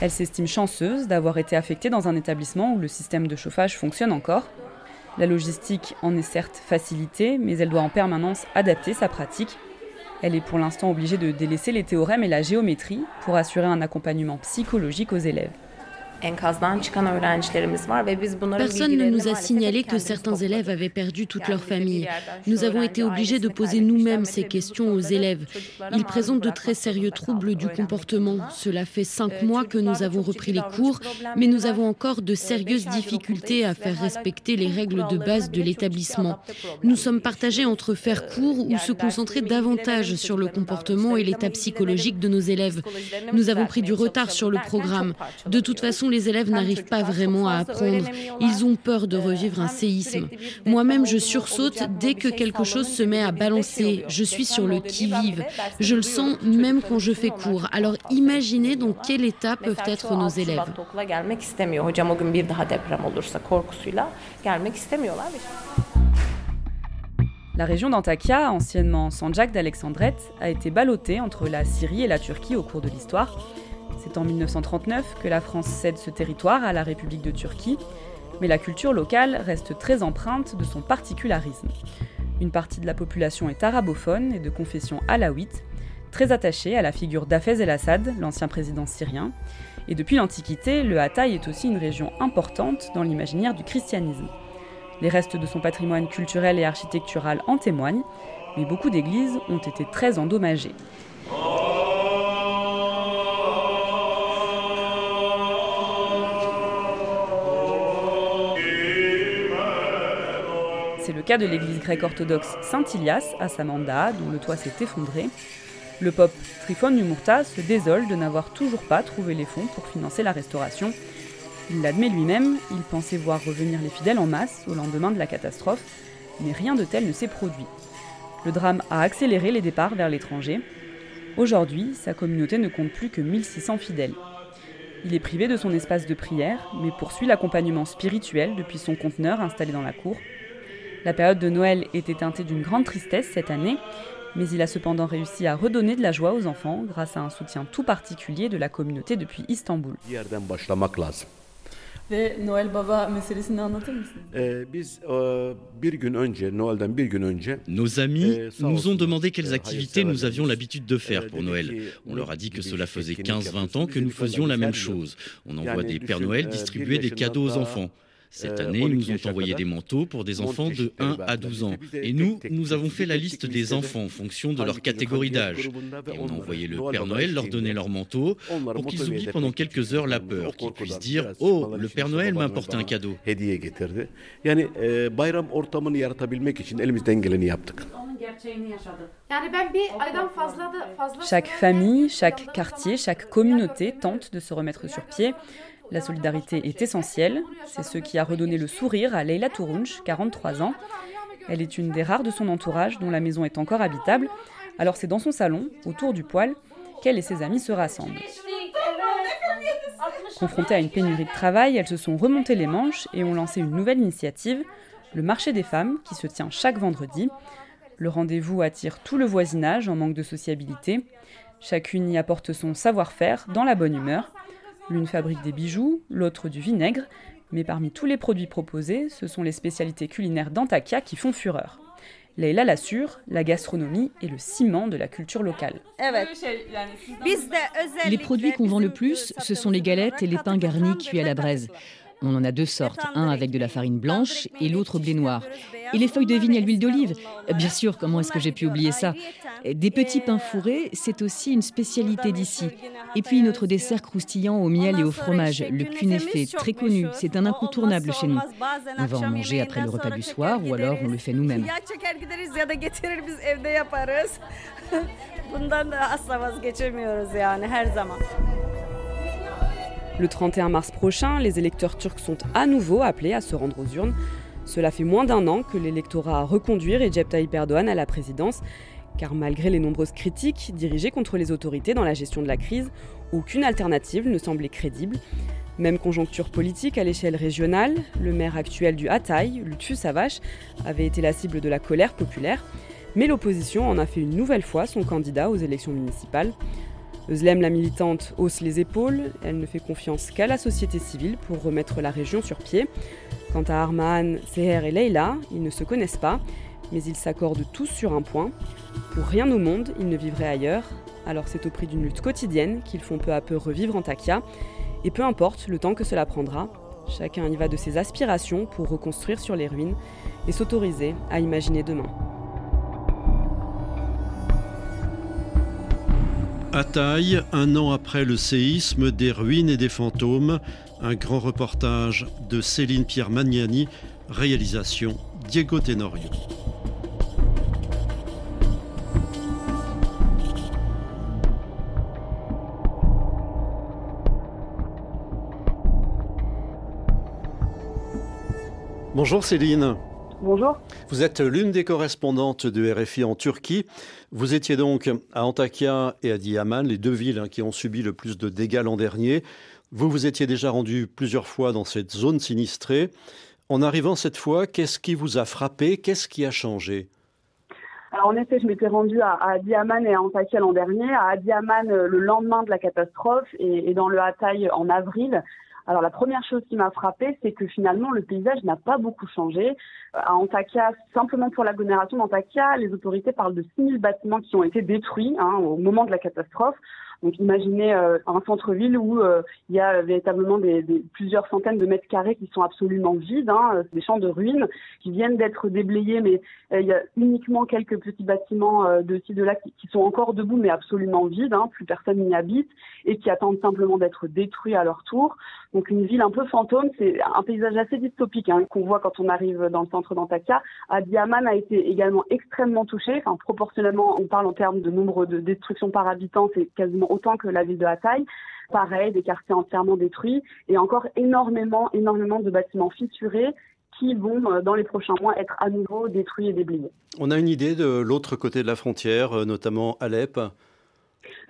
Speaker 17: Elle s'estime chanceuse d'avoir été affectée dans un établissement où le système de chauffage fonctionne encore. La logistique en est certes facilitée, mais elle doit en permanence adapter sa pratique. Elle est pour l'instant obligée de délaisser les théorèmes et la géométrie pour assurer un accompagnement psychologique aux élèves.
Speaker 16: Personne ne nous a signalé que certains élèves avaient perdu toute leur famille. Nous avons été obligés de poser nous-mêmes ces questions aux élèves. Ils présentent de très sérieux troubles du comportement. Cela fait cinq mois que nous avons repris les cours, mais nous avons encore de sérieuses difficultés à faire respecter les règles de base de l'établissement. Nous sommes partagés entre faire cours ou se concentrer davantage sur le comportement et l'état psychologique de nos élèves. Nous avons pris du retard sur le programme. De toute façon, les élèves n'arrivent pas vraiment à apprendre. Ils ont peur de revivre un séisme. Moi-même, je sursaute dès que quelque chose se met à balancer. Je suis sur le qui-vive. Je le sens même quand je fais cours. Alors imaginez dans quel état peuvent être nos élèves.
Speaker 17: La région d'Antakya, anciennement Sanjak d'Alexandrette, a été ballottée entre la Syrie et la Turquie au cours de l'histoire. C'est en 1939 que la France cède ce territoire à la République de Turquie, mais la culture locale reste très empreinte de son particularisme. Une partie de la population est arabophone et de confession alaouite. très attaché à la figure d'Afez el-Assad, l'ancien président syrien. Et depuis l'Antiquité, le Hatay est aussi une région importante dans l'imaginaire du christianisme. Les restes de son patrimoine culturel et architectural en témoignent, mais beaucoup d'églises ont été très endommagées. C'est le cas de l'église grecque orthodoxe Saint-Ilias à Samanda, dont le toit s'est effondré. Le pope Trifon Numurta se désole de n'avoir toujours pas trouvé les fonds pour financer la restauration. Il l'admet lui-même, il pensait voir revenir les fidèles en masse au lendemain de la catastrophe, mais rien de tel ne s'est produit. Le drame a accéléré les départs vers l'étranger. Aujourd'hui, sa communauté ne compte plus que 1600 fidèles. Il est privé de son espace de prière, mais poursuit l'accompagnement spirituel depuis son conteneur installé dans la cour. La période de Noël était teintée d'une grande tristesse cette année, mais il a cependant réussi à redonner de la joie aux enfants grâce à un soutien tout particulier de la communauté depuis Istanbul.
Speaker 8: Nos amis nous ont demandé quelles activités nous avions l'habitude de faire pour Noël. On leur a dit que cela faisait 15-20 ans que nous faisions la même chose. On envoie des Pères Noël distribuer des cadeaux aux enfants. Cette année, ils nous ont envoyé des manteaux pour des enfants de 1 à 12 ans. Et nous, nous avons fait la liste des enfants en fonction de leur catégorie d'âge. Et on a envoyé le Père Noël leur donner leur manteau pour qu'ils oublient pendant quelques heures la peur, qu'ils puissent dire Oh, le Père Noël m'a apporté un cadeau.
Speaker 17: Chaque famille, chaque quartier, chaque communauté tente de se remettre sur pied. La solidarité est essentielle. C'est ce qui a redonné le sourire à Leila Tourounch, 43 ans. Elle est une des rares de son entourage dont la maison est encore habitable. Alors c'est dans son salon, autour du poêle, qu'elle et ses amis se rassemblent. Confrontées à une pénurie de travail, elles se sont remontées les manches et ont lancé une nouvelle initiative, le marché des femmes, qui se tient chaque vendredi. Le rendez-vous attire tout le voisinage en manque de sociabilité. Chacune y apporte son savoir-faire dans la bonne humeur. L'une fabrique des bijoux, l'autre du vinaigre, mais parmi tous les produits proposés, ce sont les spécialités culinaires d'Antakya qui font fureur. Leila l'assure, la gastronomie est le ciment de la culture locale.
Speaker 23: Les produits qu'on vend le plus, ce sont les galettes et les pains garnis cuits à la braise. On en a deux sortes, un avec de la farine blanche et l'autre au blé noir. Et les feuilles de vigne à l'huile d'olive. Bien sûr, comment est-ce que j'ai pu oublier ça? Des petits pains fourrés, c'est aussi une spécialité d'ici. Et puis notre dessert croustillant au miel et au fromage, le kunefe, très connu, c'est un incontournable chez nous. On va en manger après le repas du soir ou alors on le fait nous-mêmes.
Speaker 17: Le 31 mars prochain, les électeurs turcs sont à nouveau appelés à se rendre aux urnes. Cela fait moins d'un an que l'électorat a reconduit Recep Tayyip Erdogan à la présidence, car malgré les nombreuses critiques dirigées contre les autorités dans la gestion de la crise, aucune alternative ne semblait crédible. Même conjoncture politique à l'échelle régionale, le maire actuel du Hatay, Lutfu Savaş, avait été la cible de la colère populaire, mais l'opposition en a fait une nouvelle fois son candidat aux élections municipales. Özlem, la militante, hausse les épaules. Elle ne fait confiance qu'à la société civile pour remettre la région sur pied. Quant à Arman, Seher et Leila, ils ne se connaissent pas, mais ils s'accordent tous sur un point. Pour rien au monde, ils ne vivraient ailleurs. Alors c'est au prix d'une lutte quotidienne qu'ils font peu à peu revivre Antakya. Et peu importe le temps que cela prendra, chacun y va de ses aspirations pour reconstruire sur les ruines et s'autoriser à imaginer demain.
Speaker 2: À taille, un an après le séisme, des ruines et des fantômes, un grand reportage de Céline Pierre Magnani, réalisation Diego Tenorio. Bonjour Céline.
Speaker 24: Bonjour.
Speaker 2: Vous êtes l'une des correspondantes de RFI en Turquie. Vous étiez donc à Antakya et à Diaman, les deux villes hein, qui ont subi le plus de dégâts l'an dernier. Vous vous étiez déjà rendu plusieurs fois dans cette zone sinistrée. En arrivant cette fois, qu'est-ce qui vous a frappé? Qu'est-ce qui a changé?
Speaker 24: Alors en effet, je m'étais rendue à, à Diaman et à Antakya l'an dernier. À Diaman le lendemain de la catastrophe et, et dans le Hatay en avril. Alors la première chose qui m'a frappée, c'est que finalement le paysage n'a pas beaucoup changé. Euh, à Antakya, simplement pour l'agglomération d'Antakya, les autorités parlent de 6000 bâtiments qui ont été détruits hein, au moment de la catastrophe. Donc imaginez euh, un centre-ville où euh, il y a véritablement plusieurs centaines de mètres carrés qui sont absolument vides, hein, des champs de ruines qui viennent d'être déblayés, mais euh, il y a uniquement quelques petits bâtiments de ci de là qui, qui, sont encore debout, mais absolument vides, hein, plus personne n'y habite et qui attendent simplement d'être détruits à leur tour. Donc une ville un peu fantôme, c'est un paysage assez dystopique hein, qu'on voit quand on arrive dans le centre d'Antakya. Adiaman a été également extrêmement touché, enfin proportionnellement, on parle en termes de nombre de destructions par habitant, c'est quasiment autant que la ville de Hatay. Pareil, des quartiers entièrement détruits et encore énormément, énormément de bâtiments fissurés qui vont, euh, dans les prochains mois, être à nouveau détruits et déblayés.
Speaker 2: On a une idée de l'autre côté de la frontière, euh, notamment Alep?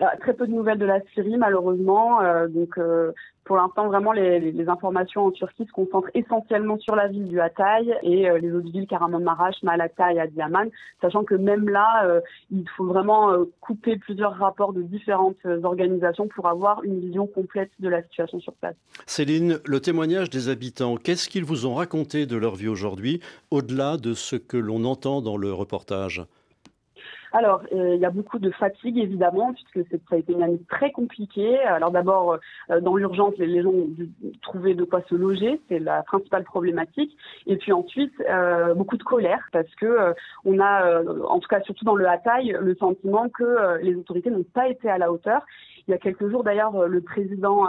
Speaker 24: Euh, très peu de nouvelles de la Syrie, malheureusement. Euh, donc, euh, pour l'instant, vraiment, les, informations en Turquie se concentrent essentiellement sur la ville du Hatay et les autres villes, Kahramanmaraş, Malatya et Adiyaman, sachant que même là, il faut vraiment couper plusieurs rapports de différentes organisations pour avoir une vision complète de la situation sur place.
Speaker 2: Céline, le témoignage des habitants, qu'est-ce qu'ils vous ont raconté de leur vie aujourd'hui, au-delà de ce que l'on entend dans le reportage?
Speaker 24: Alors, euh, il y a beaucoup de fatigue, évidemment, puisque ça a été une année très compliquée. Alors d'abord, euh, dans l'urgence, les, gens ont dû trouver de quoi se loger, c'est la principale problématique. Et puis ensuite, euh, beaucoup de colère, parce que on a, en tout cas surtout dans le Hatay, le sentiment que les autorités n'ont pas été à la hauteur. Il y a quelques jours, d'ailleurs, le président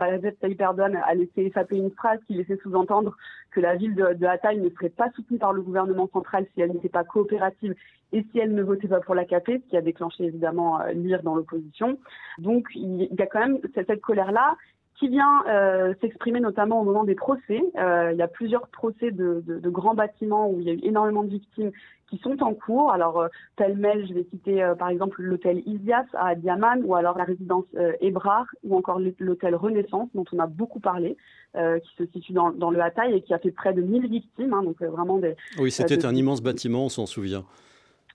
Speaker 24: Recep Tayyip a laissé échapper une phrase qui laissait sous-entendre que la ville de, Hatay ne serait pas soutenue par le gouvernement central si elle n'était pas coopérative et si elle ne votait pas pour l'AKP, ce qui a déclenché évidemment euh, l'IR dans l'opposition. Donc il y a quand même cette, colère-là qui vient euh, s'exprimer notamment au moment des procès. Euh, il y a plusieurs procès de, de, de, grands bâtiments où il y a eu énormément de victimes qui sont en cours. Alors, euh, pêle-mêle, je vais citer euh, par exemple l'hôtel Isias à Diaman ou alors la résidence euh, Ebrar ou encore l'hôtel Renaissance dont on a beaucoup parlé, qui se situe dans, dans, le Hatay et qui a fait près de 1000 victimes. Hein, donc, vraiment des.
Speaker 2: Oui, c'était un immense bâtiment, on s'en souvient.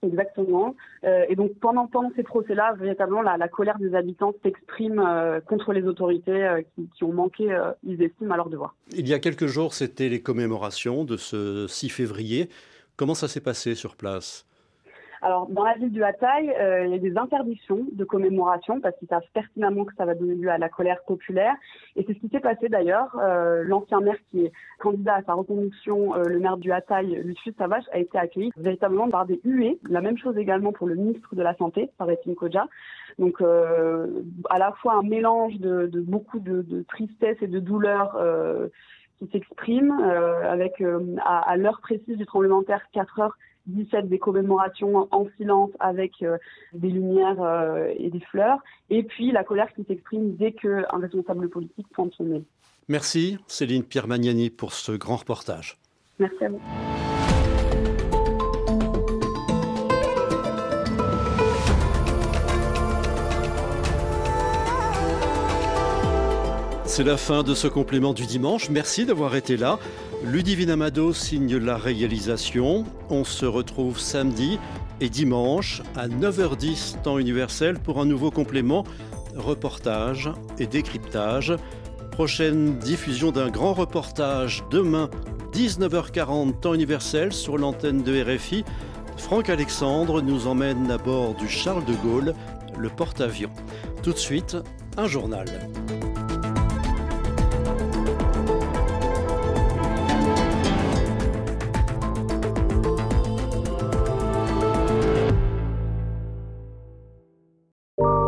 Speaker 24: Exactement. Euh, et donc pendant, pendant ces procès-là, véritablement, la, colère des habitants s'exprime euh, contre les autorités euh, qui, qui, ont manqué, ils estiment, à leur devoir.
Speaker 2: Il y a quelques jours, c'était les commémorations de ce 6 février. Comment ça s'est passé sur place?
Speaker 24: Alors, dans la ville du Hatay, euh, il y a des interdictions de commémoration parce qu'ils savent pertinemment que ça va donner lieu à la colère populaire. Et c'est ce qui s'est passé d'ailleurs. Euh, L'ancien maire qui est candidat à sa reconduction, euh, le maire du Hatay, Lucius Savage, a été accueilli véritablement par des huées. La même chose également pour le ministre de la Santé, Paretin Koja. Donc, euh, à la fois un mélange de, de beaucoup de, de, tristesse et de douleur euh, qui s'exprime avec à, à l'heure précise du tremblement de terre, 4 heures 17 des commémorations en silence avec euh, des lumières euh, et des fleurs, et puis la colère qui s'exprime dès qu'un responsable politique pointe son nez.
Speaker 2: Merci Céline Pierre Magnani pour ce grand reportage.
Speaker 24: Merci à vous.
Speaker 2: C'est la fin de ce complément du dimanche. Merci d'avoir été là. Ludivine Amado signe la réalisation. On se retrouve samedi et dimanche à 9h10 temps universel pour un nouveau complément, reportage et décryptage. Prochaine diffusion d'un grand reportage demain 19h40 temps universel sur l'antenne de RFI. Franck Alexandre nous emmène à bord du Charles de Gaulle, le porte-avions. Tout de suite, un journal.